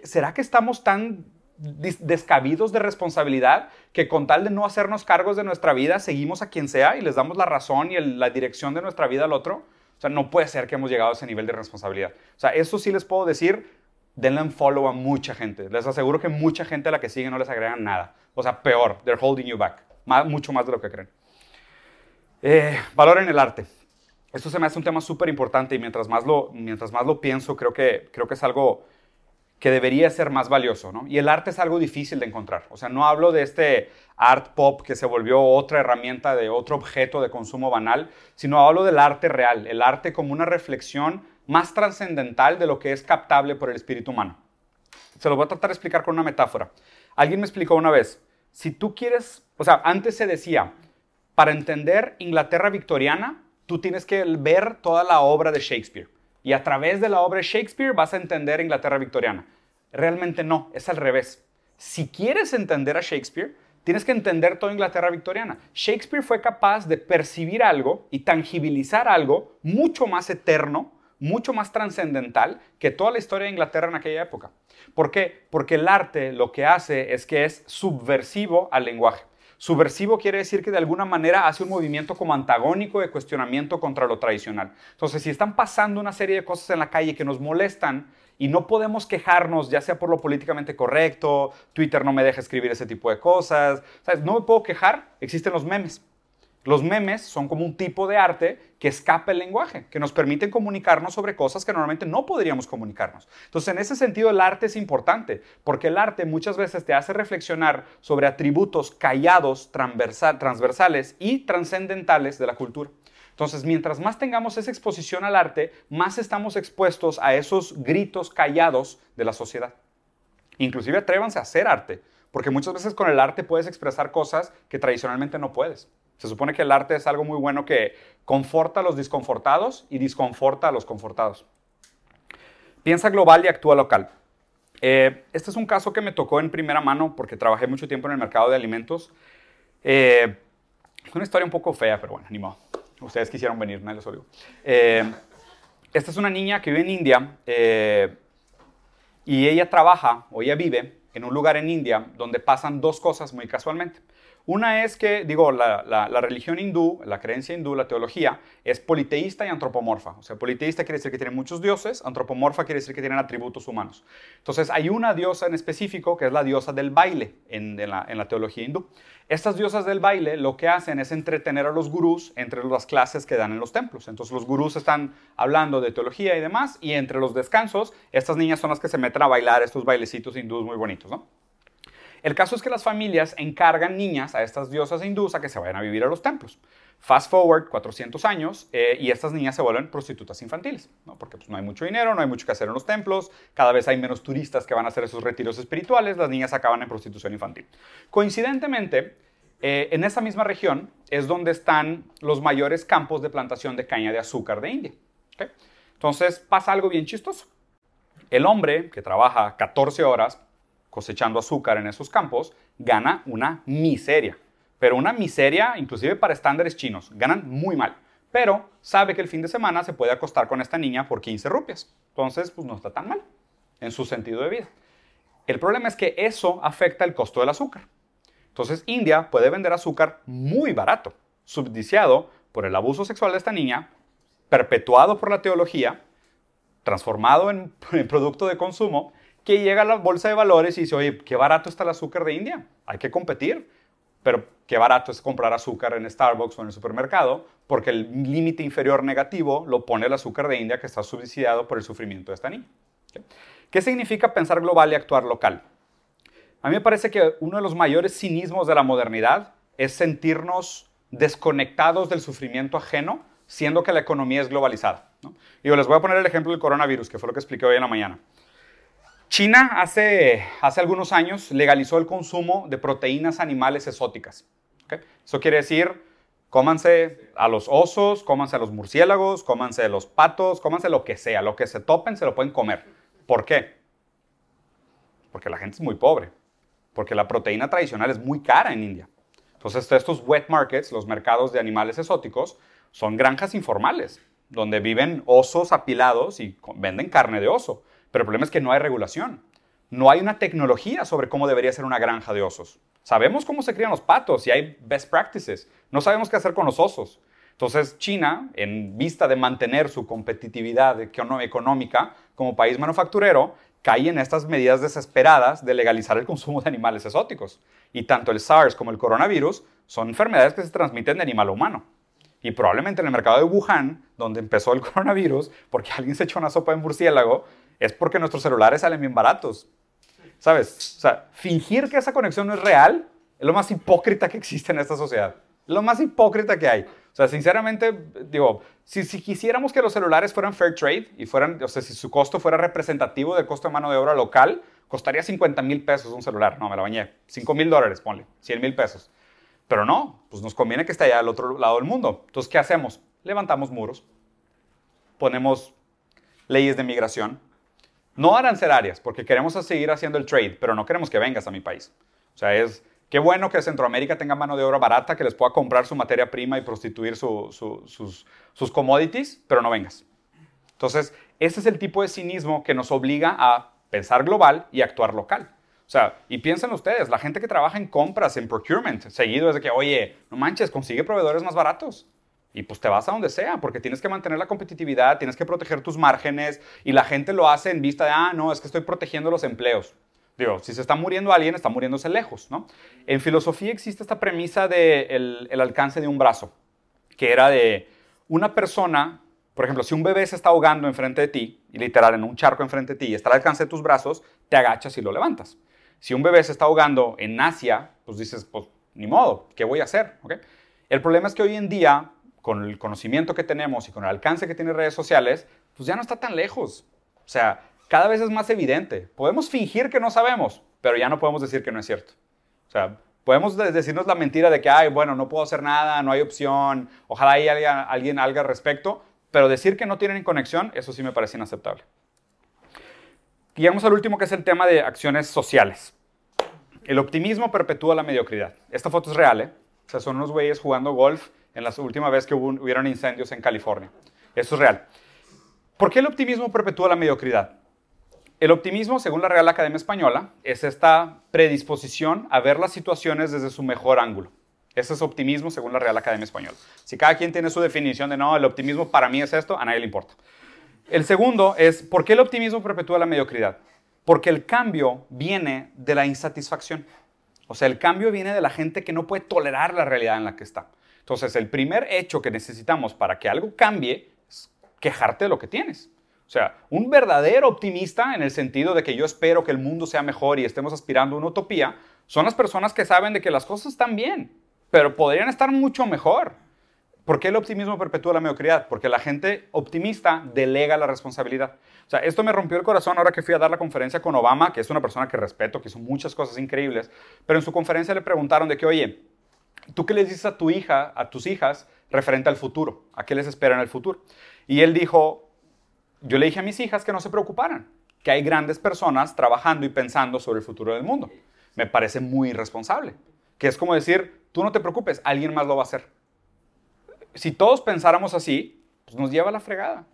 ¿Será que estamos tan descabidos de responsabilidad que con tal de no hacernos cargos de nuestra vida, seguimos a quien sea y les damos la razón y la dirección de nuestra vida al otro? O sea, no puede ser que hemos llegado a ese nivel de responsabilidad. O sea, eso sí les puedo decir, denle un follow a mucha gente. Les aseguro que mucha gente a la que sigue no les agregan nada. O sea, peor, they're holding you back. mucho más de lo que creen. Eh, valor en el arte. Esto se me hace un tema súper importante y mientras más, lo, mientras más lo pienso, creo que, creo que es algo que debería ser más valioso, ¿no? Y el arte es algo difícil de encontrar. O sea, no hablo de este art pop que se volvió otra herramienta de otro objeto de consumo banal, sino hablo del arte real, el arte como una reflexión más trascendental de lo que es captable por el espíritu humano. Se lo voy a tratar de explicar con una metáfora. Alguien me explicó una vez, si tú quieres, o sea, antes se decía, para entender Inglaterra victoriana, tú tienes que ver toda la obra de Shakespeare. Y a través de la obra de Shakespeare vas a entender Inglaterra victoriana. Realmente no, es al revés. Si quieres entender a Shakespeare, tienes que entender toda Inglaterra victoriana. Shakespeare fue capaz de percibir algo y tangibilizar algo mucho más eterno, mucho más trascendental que toda la historia de Inglaterra en aquella época. ¿Por qué? Porque el arte lo que hace es que es subversivo al lenguaje. Subversivo quiere decir que de alguna manera hace un movimiento como antagónico de cuestionamiento contra lo tradicional. Entonces, si están pasando una serie de cosas en la calle que nos molestan y no podemos quejarnos, ya sea por lo políticamente correcto, Twitter no me deja escribir ese tipo de cosas, ¿sabes? No me puedo quejar, existen los memes. Los memes son como un tipo de arte que escapa el lenguaje, que nos permiten comunicarnos sobre cosas que normalmente no podríamos comunicarnos. Entonces, en ese sentido, el arte es importante, porque el arte muchas veces te hace reflexionar sobre atributos callados, transversales y trascendentales de la cultura. Entonces, mientras más tengamos esa exposición al arte, más estamos expuestos a esos gritos callados de la sociedad. Inclusive atrévanse a hacer arte, porque muchas veces con el arte puedes expresar cosas que tradicionalmente no puedes. Se supone que el arte es algo muy bueno que conforta a los disconfortados y disconforta a los confortados. Piensa global y actúa local. Eh, este es un caso que me tocó en primera mano porque trabajé mucho tiempo en el mercado de alimentos. Eh, es una historia un poco fea, pero bueno, ni. Ustedes quisieron venir, no les oigo. Eh, esta es una niña que vive en India y ella trabaja o ella vive en un lugar en India donde pasan dos cosas muy casualmente. Una es que, digo, la, religión hindú, la creencia hindú, la teología, es politeísta y antropomorfa. O sea, politeísta quiere decir que tiene muchos dioses, antropomorfa quiere decir que tienen atributos humanos. Entonces, hay una diosa en específico que es la diosa del baile en, la, teología hindú. Estas diosas del baile lo que hacen es entretener a los gurús entre las clases que dan en los templos. Entonces, los gurús están hablando de teología y demás, y entre los descansos, estas niñas son las que se meten a bailar estos bailecitos hindús muy bonitos, ¿no? El caso es que las familias encargan niñas a estas diosas hindús a que se vayan a vivir a los templos. Fast forward 400 años eh, y estas niñas se vuelven prostitutas infantiles, porque pues, no hay mucho dinero, no hay mucho que hacer en los templos, cada vez hay menos turistas que van a hacer esos retiros espirituales, las niñas acaban en prostitución infantil. Coincidentemente, eh, en esa misma región es donde están los mayores campos de plantación de caña de azúcar de India. Entonces pasa algo bien chistoso. El hombre que trabaja 14 horas cosechando azúcar en esos campos, gana una miseria. Pero una miseria, inclusive para estándares chinos, ganan muy mal. Pero sabe que el fin de semana se puede acostar con esta niña por 15 rupias. Entonces, pues no está tan mal en su sentido de vida. El problema es que eso afecta el costo del azúcar. Entonces, India puede vender azúcar muy barato, subdiciado por el abuso sexual de esta niña, perpetuado por la teología, transformado en, en producto de consumo que llega a la bolsa de valores y dice, oye, qué barato está el azúcar de India, hay que competir, pero qué barato es comprar azúcar en Starbucks o en el supermercado, porque el límite inferior negativo lo pone el azúcar de India que está subsidiado por el sufrimiento de esta niña. ¿Qué significa pensar global y actuar local? A mí me parece que uno de los mayores cinismos de la modernidad es sentirnos desconectados del sufrimiento ajeno, siendo que la economía es globalizada. Y les voy a poner el ejemplo del coronavirus, que fue lo que expliqué hoy en la mañana. China hace, hace algunos años legalizó el consumo de proteínas animales exóticas. Eso quiere decir, cómanse a los osos, cómanse a los murciélagos, cómanse a los patos, cómanse lo que sea, lo que se topen se lo pueden comer. ¿Por qué? Porque la gente es muy pobre, porque la proteína tradicional es muy cara en India. Entonces estos wet markets, los mercados de animales exóticos, son granjas informales, donde viven osos apilados y venden carne de oso. Pero el problema es que no hay regulación. No hay una tecnología sobre cómo debería ser una granja de osos. Sabemos cómo se crían los patos y hay best practices. No sabemos qué hacer con los osos. Entonces, China, en vista de mantener su competitividad económica como país manufacturero, cae en estas medidas desesperadas de legalizar el consumo de animales exóticos. Y tanto el SARS como el coronavirus son enfermedades que se transmiten de animal a humano. Y probablemente en el mercado de Wuhan, donde empezó el coronavirus, porque alguien se echó una sopa de murciélago, es porque nuestros celulares salen bien baratos. ¿Sabes? O sea, fingir que esa conexión no es real es lo más hipócrita que existe en esta sociedad. Es lo más hipócrita que hay. O sea, sinceramente, digo, si, si, quisiéramos que los celulares fueran fair trade y fueran, o sea, si su costo fuera representativo del costo de mano de obra local, costaría 50 mil pesos un celular. No, me la bañé. 5 mil dólares, ponle. 100 mil pesos. Pero no, pues nos conviene que esté allá al otro lado del mundo. Entonces, ¿qué hacemos? Levantamos muros, ponemos leyes de migración, no arancelarias, porque queremos seguir haciendo el trade, pero no queremos que vengas a mi país. O sea, es qué bueno que Centroamérica tenga mano de obra barata, que les pueda comprar su materia prima y prostituir sus, commodities, pero no vengas. Entonces, ese es el tipo de cinismo que nos obliga a pensar global y actuar local. O sea, y piensen ustedes, la gente que trabaja en compras, en procurement, seguido es de que, oye, no manches, consigue proveedores más baratos. Y pues te vas a donde sea, porque tienes que mantener la competitividad, tienes que proteger tus márgenes y la gente lo hace en vista de, ah, no, es que estoy protegiendo los empleos. Digo, si se está muriendo alguien, está muriéndose lejos, ¿no? En filosofía existe esta premisa del de el alcance de un brazo, que era de una persona, por ejemplo, si un bebé se está ahogando enfrente de ti, y literal en un charco enfrente de ti, y está al alcance de tus brazos, te agachas y lo levantas. Si un bebé se está ahogando en Asia, pues dices, pues ni modo, ¿qué voy a hacer? El problema es que hoy en día con el conocimiento que tenemos y con el alcance que tiene redes sociales, pues ya no está tan lejos. O sea, cada vez es más evidente. Podemos fingir que no sabemos, pero ya no podemos decir que no es cierto. O sea, podemos decirnos la mentira de que, ay, bueno, no puedo hacer nada, no hay opción, ojalá haya alguien algo al respecto, pero decir que no tienen conexión, eso sí me parece inaceptable. Llegamos al último, que es el tema de acciones sociales. El optimismo perpetúa la mediocridad. Esta foto es real, ¿eh? O sea, son unos güeyes jugando golf en la última vez que hubo, hubieron incendios en California. Eso es real. ¿Por qué el optimismo perpetúa la mediocridad? El optimismo, según la Real Academia Española, es esta predisposición a ver las situaciones desde su mejor ángulo. Ese es optimismo según la Real Academia Española. Si cada quien tiene su definición de no, el optimismo para mí es esto, a nadie le importa. El segundo es, ¿por qué el optimismo perpetúa la mediocridad? Porque el cambio viene de la insatisfacción. O sea, el cambio viene de la gente que no puede tolerar la realidad en la que está. Entonces, el primer hecho que necesitamos para que algo cambie es quejarte de lo que tienes. O sea, un verdadero optimista en el sentido de que yo espero que el mundo sea mejor y estemos aspirando a una utopía, son las personas que saben de que las cosas están bien, pero podrían estar mucho mejor. ¿Por qué el optimismo perpetúa la mediocridad? Porque la gente optimista delega la responsabilidad. O sea, esto me rompió el corazón ahora que fui a dar la conferencia con Obama, que es una persona que respeto, que hizo muchas cosas increíbles, pero en su conferencia le preguntaron de que, oye, ¿tú qué les dices a tu hija, a tus hijas, referente al futuro? ¿A qué les espera en el futuro? Y él dijo, yo le dije a mis hijas que no se preocuparan, que hay grandes personas trabajando y pensando sobre el futuro del mundo. Me parece muy irresponsable, que es como decir, tú no te preocupes, alguien más lo va a hacer. Si todos pensáramos así, pues nos lleva a la fregada.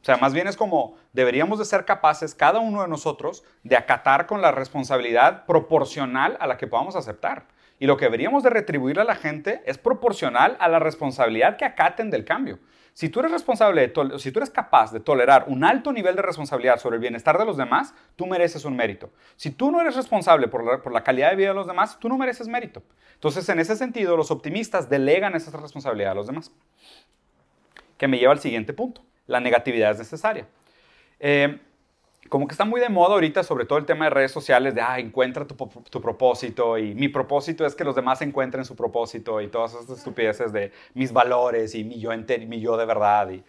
O sea, más bien es como deberíamos de ser capaces, cada uno de nosotros, de acatar con la responsabilidad proporcional a la que podamos aceptar. Y lo que deberíamos de retribuir a la gente es proporcional a la responsabilidad que acaten del cambio. Si tú eres responsable, si tú eres capaz de tolerar un alto nivel de responsabilidad sobre el bienestar de los demás, tú mereces un mérito. Si tú no eres responsable por la, por la calidad de vida de los demás, tú no mereces mérito. Entonces, en ese sentido, los optimistas delegan esa responsabilidad a los demás. Que me lleva al siguiente punto la negatividad es necesaria. Eh, como que está muy de moda ahorita, sobre todo el tema de redes sociales, de, ah, encuentra tu, propósito y mi propósito es que los demás encuentren su propósito y todas esas estupideces de mis valores y mi yo, mi yo de verdad. Y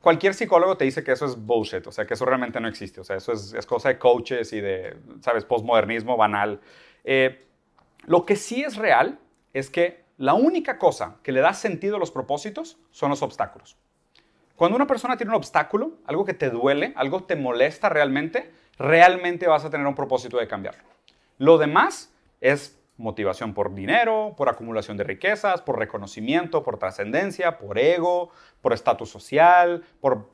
cualquier psicólogo te dice que eso es bullshit, o sea, que eso realmente no existe, o sea, eso es, cosa de coaches y de, ¿sabes?, postmodernismo banal. Eh, lo que sí es real es que la única cosa que le da sentido a los propósitos son los obstáculos. Cuando una persona tiene un obstáculo, algo que te duele, algo te molesta realmente, realmente vas a tener un propósito de cambiarlo. Lo demás es motivación por dinero, por acumulación de riquezas, por reconocimiento, por trascendencia, por ego, por estatus social, por,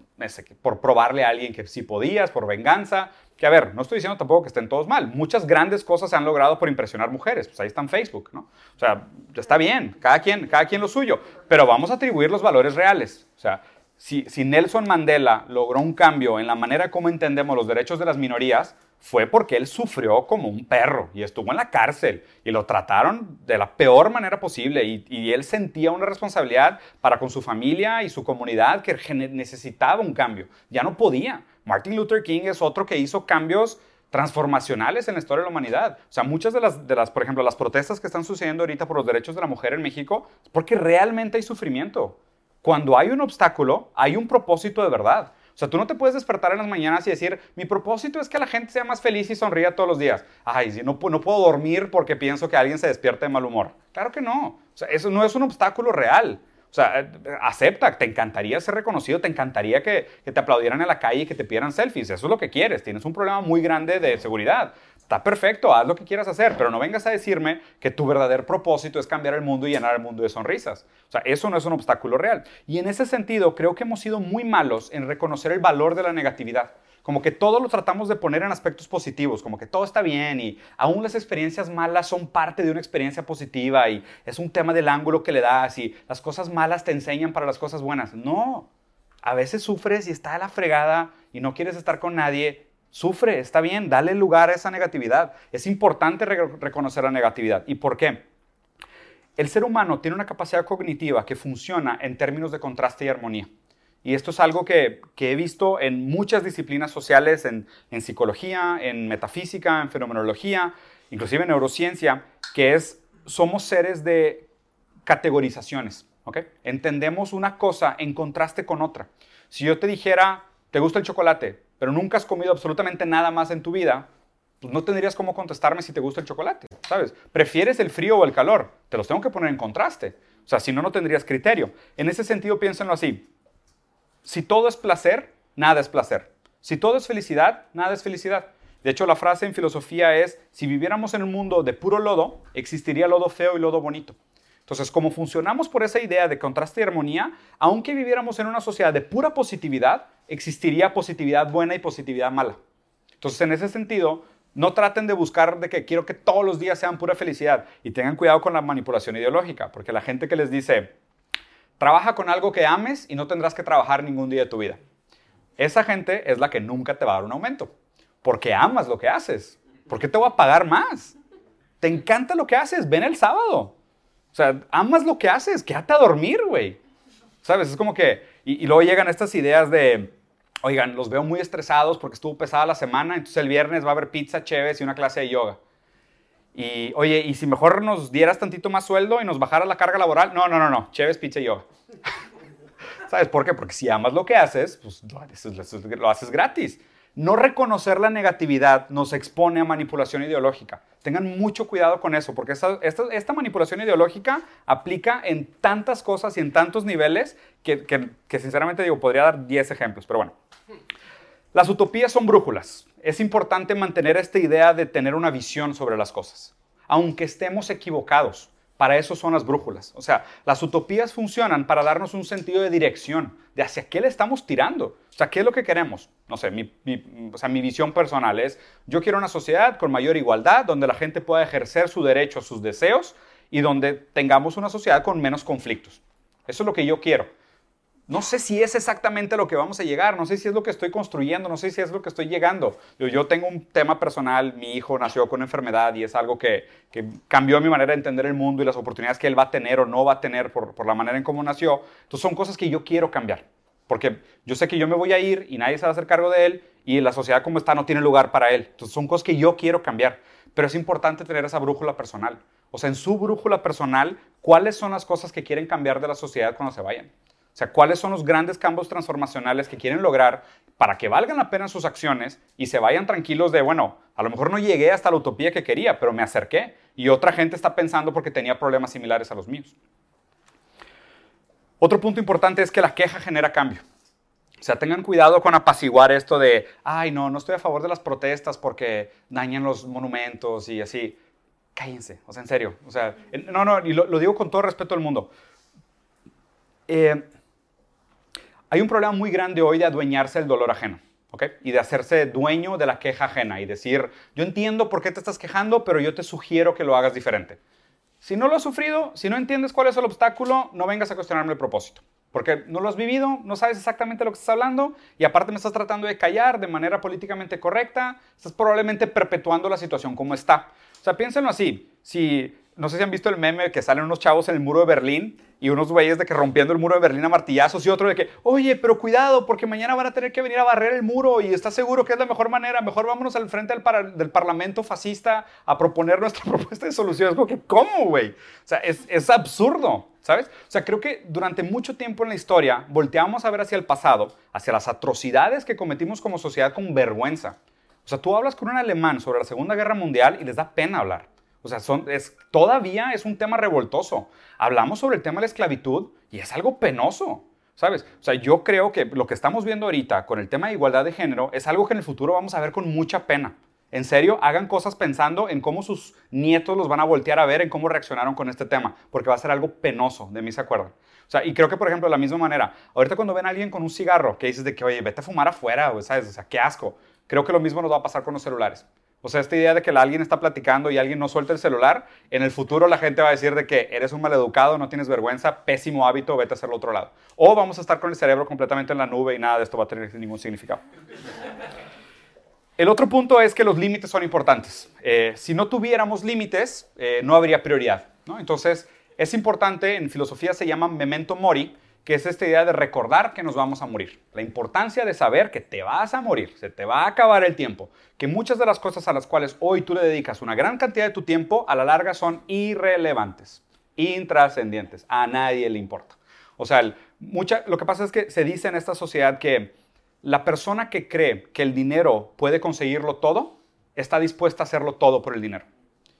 por probarle a alguien que sí podías, por venganza. Que a ver, no estoy diciendo tampoco que estén todos mal. Muchas grandes cosas se han logrado por impresionar mujeres. Pues ahí está en Facebook, ¿no? O sea, está bien, cada quien, cada quien lo suyo. Pero vamos a atribuir los valores reales. O sea, si, Nelson Mandela logró un cambio en la manera como entendemos los derechos de las minorías, fue porque él sufrió como un perro y estuvo en la cárcel y lo trataron de la peor manera posible y, él sentía una responsabilidad para con su familia y su comunidad que necesitaba un cambio. Ya no podía. Martin Luther King es otro que hizo cambios transformacionales en la historia de la humanidad. O sea, muchas las, de las, por ejemplo, las protestas que están sucediendo ahorita por los derechos de la mujer en México, es porque realmente hay sufrimiento cuando hay un obstáculo, hay un propósito de verdad. O sea, tú no te puedes despertar en las mañanas y decir, mi propósito es que la gente sea más feliz y sonría todos los días. Ay, no, no puedo dormir porque pienso que alguien se despierta de mal humor. Claro que no. O sea, eso no es un obstáculo real. O sea, eh, acepta, te encantaría ser reconocido, te encantaría que, que, te aplaudieran en la calle y que te pidieran selfies. Eso es lo que quieres. Tienes un problema muy grande de seguridad. Está perfecto, haz lo que quieras hacer, pero no vengas a decirme que tu verdadero propósito es cambiar el mundo y llenar el mundo de sonrisas. O sea, eso no es un obstáculo real. Y en ese sentido, creo que hemos sido muy malos en reconocer el valor de la negatividad. Como que todo lo tratamos de poner en aspectos positivos, como que todo está bien y aún las experiencias malas son parte de una experiencia positiva y es un tema del ángulo que le das y las cosas malas te enseñan para las cosas buenas. No, a veces sufres y está de la fregada y no quieres estar con nadie Sufre, está bien, dale lugar a esa negatividad. Es importante reconocer la negatividad. ¿Y por qué? El ser humano tiene una capacidad cognitiva que funciona en términos de contraste y armonía. Y esto es algo que, he visto en muchas disciplinas sociales, en, psicología, en metafísica, en fenomenología, inclusive en neurociencia, que es, somos seres de categorizaciones. Entendemos una cosa en contraste con otra. Si yo te dijera, ¿te gusta el chocolate? Pero nunca has comido absolutamente nada más en tu vida, pues no tendrías cómo contestarme si te gusta el chocolate, ¿sabes? ¿Prefieres el frío o el calor? Te los tengo que poner en contraste. O sea, si no, no tendrías criterio. En ese sentido, piénsenlo así. Si todo es placer, nada es placer. Si todo es felicidad, nada es felicidad. De hecho, la frase en filosofía es, si viviéramos en un mundo de puro lodo, existiría lodo feo y lodo bonito. Entonces, como funcionamos por esa idea de contraste y armonía, aunque viviéramos en una sociedad de pura positividad, existiría positividad buena y positividad mala. Entonces, en ese sentido, no traten de buscar de que quiero que todos los días sean pura felicidad y tengan cuidado con la manipulación ideológica, porque la gente que les dice, trabaja con algo que ames y no tendrás que trabajar ningún día de tu vida. Esa gente es la que nunca te va a dar un aumento, porque amas lo que haces. ¿Por qué te voy a pagar más? Te encanta lo que haces, ven el sábado. O sea, amas lo que haces, quédate a dormir, güey. ¿Sabes? Es como que, y, luego llegan estas ideas de, oigan, los veo muy estresados porque estuvo pesada la semana, entonces el viernes va a haber pizza, chéves y una clase de yoga. Y, oye, ¿y si mejor nos dieras tantito más sueldo y nos bajara la carga laboral? No, no, no, no, chéves, pizza y yoga. ¿Sabes por qué? Porque si amas lo que haces, pues lo haces gratis. No reconocer la negatividad nos expone a manipulación ideológica. Tengan mucho cuidado con eso, porque esta, manipulación ideológica aplica en tantas cosas y en tantos niveles que, que sinceramente digo, podría dar 10 ejemplos, pero bueno. Las utopías son brújulas. Es importante mantener esta idea de tener una visión sobre las cosas, aunque estemos equivocados. Para eso son las brújulas. O sea, las utopías funcionan para darnos un sentido de dirección, de hacia qué le estamos tirando. O sea, ¿qué es lo que queremos? No sé, mi, o sea, mi visión personal es, yo quiero una sociedad con mayor igualdad, donde la gente pueda ejercer su derecho a sus deseos y donde tengamos una sociedad con menos conflictos. Eso es lo que yo quiero no sé si es exactamente lo que vamos a llegar, no sé si es lo que estoy construyendo, no sé si es lo que estoy llegando. Yo, tengo un tema personal, mi hijo nació con enfermedad y es algo que, cambió mi manera de entender el mundo y las oportunidades que él va a tener o no va a tener por, por la manera en cómo nació. Entonces son cosas que yo quiero cambiar, porque yo sé que yo me voy a ir y nadie se va a hacer cargo de él y la sociedad como está no tiene lugar para él. Entonces son cosas que yo quiero cambiar, pero es importante tener esa brújula personal. O sea, en su brújula personal, ¿cuáles son las cosas que quieren cambiar de la sociedad cuando se vayan? O sea, cuáles son los grandes cambios transformacionales que quieren lograr para que valgan la pena sus acciones y se vayan tranquilos de, bueno, a lo mejor no llegué hasta la utopía que quería, pero me acerqué y otra gente está pensando porque tenía problemas similares a los míos. Otro punto importante es que la queja genera cambio. O sea, tengan cuidado con apaciguar esto de, ay, no, no estoy a favor de las protestas porque dañan los monumentos y así. Cállense, o sea, en serio. O sea, no, no, y lo, lo digo con todo respeto al mundo. Eh, hay un problema muy grande hoy de adueñarse del dolor ajeno. ¿ok? Y de hacerse dueño de la queja ajena y decir, yo entiendo por qué te estás quejando, pero yo te sugiero que lo hagas diferente. Si no lo has sufrido, si no entiendes cuál es el obstáculo, no vengas a cuestionarme el propósito. Porque no lo has vivido, no sabes exactamente lo que estás hablando y aparte me estás tratando de callar de manera políticamente correcta, estás probablemente perpetuando la situación como está. O sea, piénsenlo así. Si no sé si han visto el meme que salen unos chavos en el muro de Berlín y unos güeyes de que rompiendo el muro de Berlín a martillazos y otro de que, oye, pero cuidado porque mañana van a tener que venir a barrer el muro y estás seguro que es la mejor manera, mejor vámonos al frente del, parlamento fascista a proponer nuestra propuesta de soluciones. Como que, ¿cómo, güey? O sea, es, es absurdo, ¿sabes? O sea, creo que durante mucho tiempo en la historia volteamos a ver hacia el pasado, hacia las atrocidades que cometimos como sociedad con vergüenza. O sea, tú hablas con un alemán sobre la Segunda Guerra Mundial y les da pena hablar. O sea, todavía es un tema revoltoso. Hablamos sobre el tema de la esclavitud y es algo penoso, ¿sabes? O sea, yo creo que lo que estamos viendo ahorita con el tema de igualdad de género es algo que en el futuro vamos a ver con mucha pena. En serio, hagan cosas pensando en cómo sus nietos los van a voltear a ver, en cómo reaccionaron con este tema, porque va a ser algo penoso, de mí se acuerdan. O sea, y creo que, por ejemplo, de la misma manera, ahorita cuando ven a alguien con un cigarro, que dices de que, oye, vete a fumar afuera, ¿sabes? O sea, qué asco. Creo que lo mismo nos va a pasar con los celulares. O sea, esta idea de que alguien está platicando y alguien no suelta el celular, en el futuro la gente va a decir de que eres un maleducado, no tienes vergüenza, pésimo hábito, vete a hacerlo otro lado. O vamos a estar con el cerebro completamente en la nube y nada de esto va a tener ningún significado. El otro punto es que los límites son importantes. Eh, si no tuviéramos límites, eh, no habría prioridad. Entonces, es importante, en filosofía se llama memento mori, que es esta idea de recordar que nos vamos a morir. La importancia de saber que te vas a morir, se te va a acabar el tiempo, que muchas de las cosas a las cuales hoy tú le dedicas una gran cantidad de tu tiempo, a la larga son irrelevantes, intrascendientes, a nadie le importa. O sea, mucha, lo que pasa es que se dice en esta sociedad que la persona que cree que el dinero puede conseguirlo todo, está dispuesta a hacerlo todo por el dinero.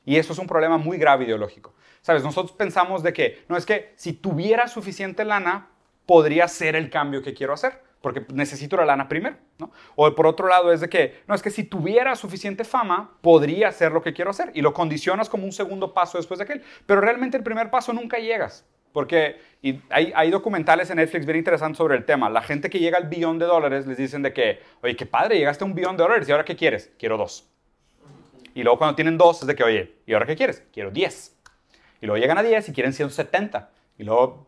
Y eso es un problema muy grave ideológico. ¿Sabes? Nosotros pensamos de que, no es que si tuviera suficiente lana, podría ser el cambio que quiero hacer. porque necesito la lana primero, ¿no? O por otro lado es de que, no, es que si tuviera suficiente fama, podría hacer lo que quiero hacer y lo condicionas como un segundo paso después de aquel. Pero realmente el primer paso nunca llegas. Porque y hay, hay, documentales en Netflix bien interesantes sobre el tema. La gente que llega al billón de dólares les dicen de que, oye, qué padre, llegaste a un billón de dólares y ahora qué quieres? Quiero dos. Y luego cuando tienen dos es de que, oye, ¿y ahora qué quieres? Quiero diez. Y luego llegan a diez y quieren 170. Y luego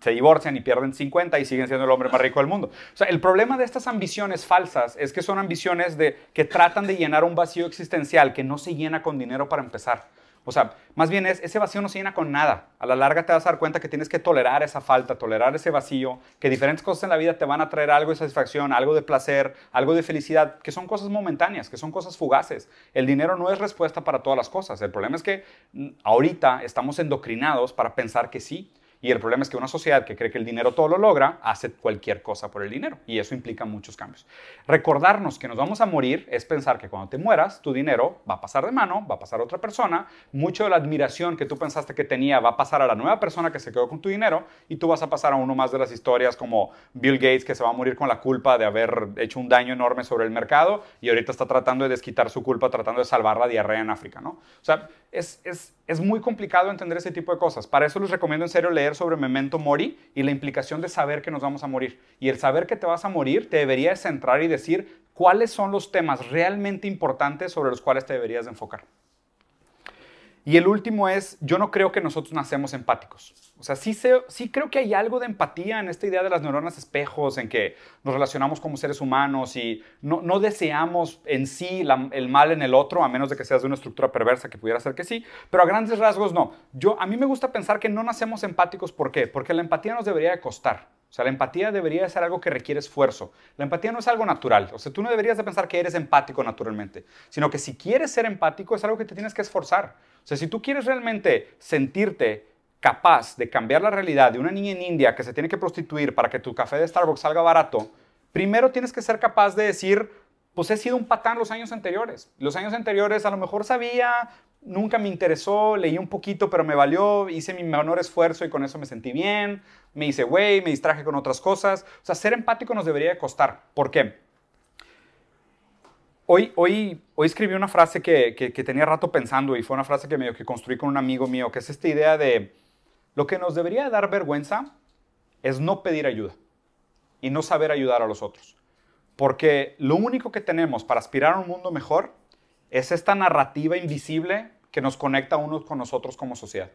se divorcian y pierden 50 y siguen siendo el hombre más rico del mundo. O sea, el problema de estas ambiciones falsas es que son ambiciones de, que tratan de llenar un vacío existencial que no se llena con dinero para empezar. O sea, más bien es, ese vacío no se llena con nada. A la larga te vas a dar cuenta que tienes que tolerar esa falta, tolerar ese vacío, que diferentes cosas en la vida te van a traer algo de satisfacción, algo de placer, algo de felicidad, que son cosas momentáneas, que son cosas fugaces. El dinero no es respuesta para todas las cosas. El problema es que mm, ahorita estamos endocrinados para pensar que sí. Y el problema es que una sociedad que cree que el dinero todo lo logra, hace cualquier cosa por el dinero. Y eso implica muchos cambios. Recordarnos que nos vamos a morir es pensar que cuando te mueras, tu dinero va a pasar de mano, va a pasar a otra persona. Mucho de la admiración que tú pensaste que tenía va a pasar a la nueva persona que se quedó con tu dinero. Y tú vas a pasar a uno más de las historias como Bill Gates, que se va a morir con la culpa de haber hecho un daño enorme sobre el mercado y ahorita está tratando de desquitar su culpa, tratando de salvar la diarrea en África. ¿no? O sea, es, es, es muy complicado entender ese tipo de cosas. Para eso les recomiendo en serio leer sobre Memento Mori y la implicación de saber que nos vamos a morir. Y el saber que te vas a morir te debería centrar y decir cuáles son los temas realmente importantes sobre los cuales te deberías enfocar. Y el último es, yo no creo que nosotros nacemos empáticos. O sea, sí, sí creo que hay algo de empatía en esta idea de las neuronas espejos, en que nos relacionamos como seres humanos y no, deseamos en sí el mal en el otro, a menos de que seas de una estructura perversa, que pudiera ser que sí, pero a grandes rasgos no. Yo, a mí me gusta pensar que no nacemos empáticos, ¿por qué? Porque la empatía nos debería de costar. Sea, la empatía debería ser algo que requiere esfuerzo. La empatía no es algo natural. O sea, tú no deberías de pensar que eres empático naturalmente, sino que si quieres ser empático es algo que te tienes que esforzar. O sea, si tú quieres realmente sentirte capaz de cambiar la realidad de una niña en India que se tiene que prostituir para que tu café de Starbucks salga barato, primero tienes que ser capaz de decir, pues he sido un patán los años anteriores. Los años anteriores a lo mejor sabía, nunca me interesó, leí un poquito, pero me valió, hice mi menor esfuerzo y con eso me sentí bien, me hice güey, me distraje con otras cosas. O sea, ser empático nos debería costar. ¿Por qué? Hoy, hoy, hoy escribí una frase que, que, tenía rato pensando y fue una frase que, medio que construí con un amigo mío, que es esta idea de lo que nos debería dar vergüenza es no pedir ayuda y no saber ayudar a los otros. Porque lo único que tenemos para aspirar a un mundo mejor es esta narrativa invisible que nos conecta unos con nosotros como sociedad.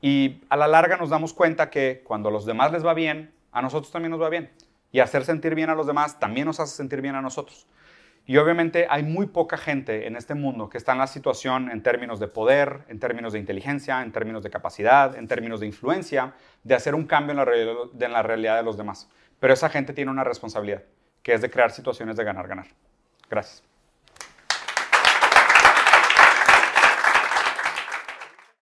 Y a la larga nos damos cuenta que cuando a los demás les va bien, a nosotros también nos va bien. Y hacer sentir bien a los demás también nos hace sentir bien a nosotros. Y obviamente hay muy poca gente en este mundo que está en la situación en términos de poder, en términos de inteligencia, en términos de capacidad, en términos de influencia, de hacer un cambio en la, en la realidad de los demás. Pero esa gente tiene una responsabilidad, que es de crear situaciones de ganar-ganar. Gracias.